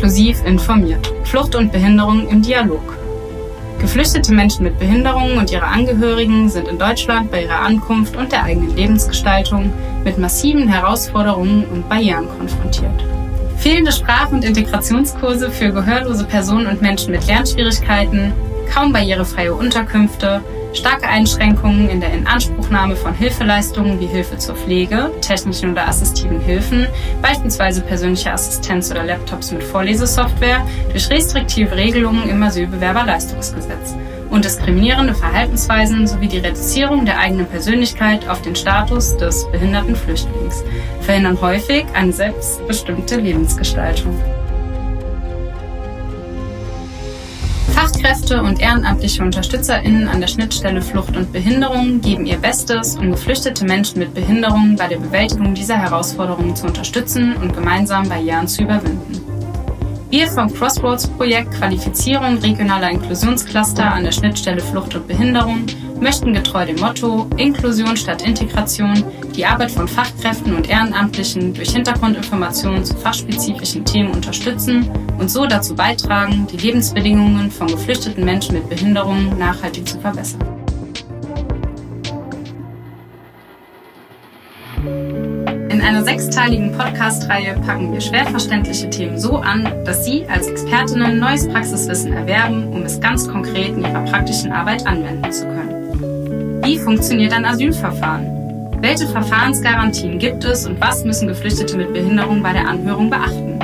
inklusiv informiert. Flucht und Behinderung im Dialog. Geflüchtete Menschen mit Behinderungen und ihre Angehörigen sind in Deutschland bei ihrer Ankunft und der eigenen Lebensgestaltung mit massiven Herausforderungen und Barrieren konfrontiert. Fehlende Sprach- und Integrationskurse für gehörlose Personen und Menschen mit Lernschwierigkeiten, kaum barrierefreie Unterkünfte, starke Einschränkungen in der Inanspruchnahme von Hilfeleistungen wie Hilfe zur Pflege, technischen oder assistiven Hilfen, beispielsweise persönliche Assistenz oder Laptops mit Vorlesesoftware, durch restriktive Regelungen im Asylbewerberleistungsgesetz und diskriminierende Verhaltensweisen sowie die Reduzierung der eigenen Persönlichkeit auf den Status des behinderten Flüchtlings verhindern häufig eine selbstbestimmte Lebensgestaltung. Fachkräfte und ehrenamtliche UnterstützerInnen an der Schnittstelle Flucht und Behinderung geben ihr Bestes, um geflüchtete Menschen mit Behinderung bei der Bewältigung dieser Herausforderungen zu unterstützen und gemeinsam Barrieren zu überwinden. Wir vom Crossroads-Projekt Qualifizierung regionaler Inklusionscluster an der Schnittstelle Flucht und Behinderung möchten getreu dem Motto Inklusion statt Integration die Arbeit von Fachkräften und Ehrenamtlichen durch Hintergrundinformationen zu fachspezifischen Themen unterstützen und so dazu beitragen, die Lebensbedingungen von geflüchteten Menschen mit Behinderungen nachhaltig zu verbessern. In einer sechsteiligen Podcast-Reihe packen wir schwer verständliche Themen so an, dass Sie als Expertinnen neues Praxiswissen erwerben, um es ganz konkret in Ihrer praktischen Arbeit anwenden zu können. Wie funktioniert ein Asylverfahren? Welche Verfahrensgarantien gibt es und was müssen Geflüchtete mit Behinderung bei der Anhörung beachten?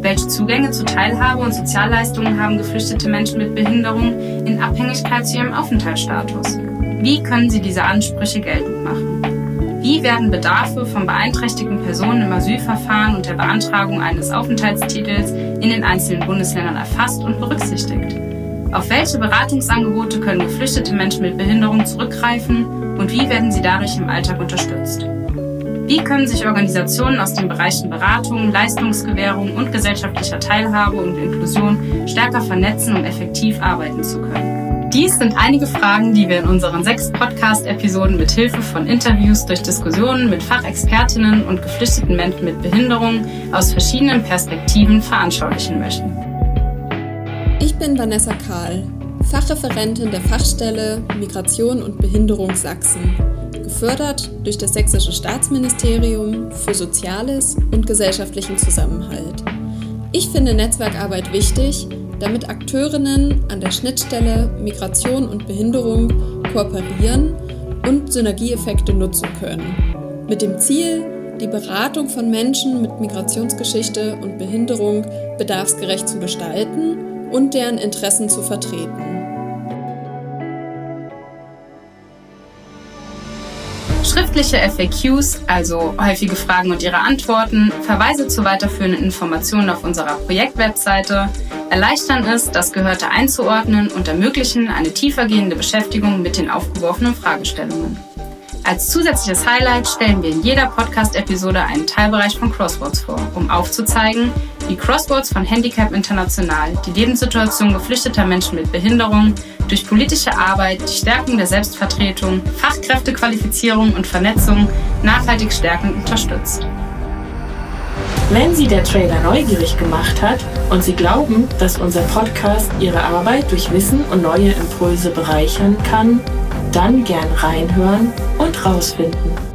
Welche Zugänge zu Teilhabe und Sozialleistungen haben geflüchtete Menschen mit Behinderung in Abhängigkeit zu ihrem Aufenthaltsstatus? Wie können sie diese Ansprüche geltend machen? Wie werden Bedarfe von beeinträchtigten Personen im Asylverfahren und der Beantragung eines Aufenthaltstitels in den einzelnen Bundesländern erfasst und berücksichtigt? Auf welche Beratungsangebote können geflüchtete Menschen mit Behinderung zurückgreifen und wie werden sie dadurch im Alltag unterstützt? Wie können sich Organisationen aus den Bereichen Beratung, Leistungsgewährung und gesellschaftlicher Teilhabe und Inklusion stärker vernetzen, um effektiv arbeiten zu können? Dies sind einige Fragen, die wir in unseren sechs Podcast-Episoden mit Hilfe von Interviews durch Diskussionen mit Fachexpertinnen und geflüchteten Menschen mit Behinderung aus verschiedenen Perspektiven veranschaulichen möchten. Ich bin Vanessa Kahl, Fachreferentin der Fachstelle Migration und Behinderung Sachsen, gefördert durch das Sächsische Staatsministerium für Soziales und gesellschaftlichen Zusammenhalt. Ich finde Netzwerkarbeit wichtig, damit Akteurinnen an der Schnittstelle Migration und Behinderung kooperieren und Synergieeffekte nutzen können. Mit dem Ziel, die Beratung von Menschen mit Migrationsgeschichte und Behinderung bedarfsgerecht zu gestalten und deren Interessen zu vertreten. Schriftliche FAQs, also häufige Fragen und ihre Antworten, Verweise zu weiterführenden Informationen auf unserer Projektwebseite erleichtern es, das Gehörte einzuordnen und ermöglichen eine tiefergehende Beschäftigung mit den aufgeworfenen Fragestellungen. Als zusätzliches Highlight stellen wir in jeder Podcast-Episode einen Teilbereich von Crosswords vor, um aufzuzeigen, wie Crosswords von Handicap International die Lebenssituation geflüchteter Menschen mit Behinderung durch politische Arbeit, die Stärkung der Selbstvertretung, Fachkräftequalifizierung und Vernetzung nachhaltig stärkend unterstützt. Wenn Sie der Trailer neugierig gemacht hat und Sie glauben, dass unser Podcast Ihre Arbeit durch Wissen und neue Impulse bereichern kann, dann gern reinhören und rausfinden.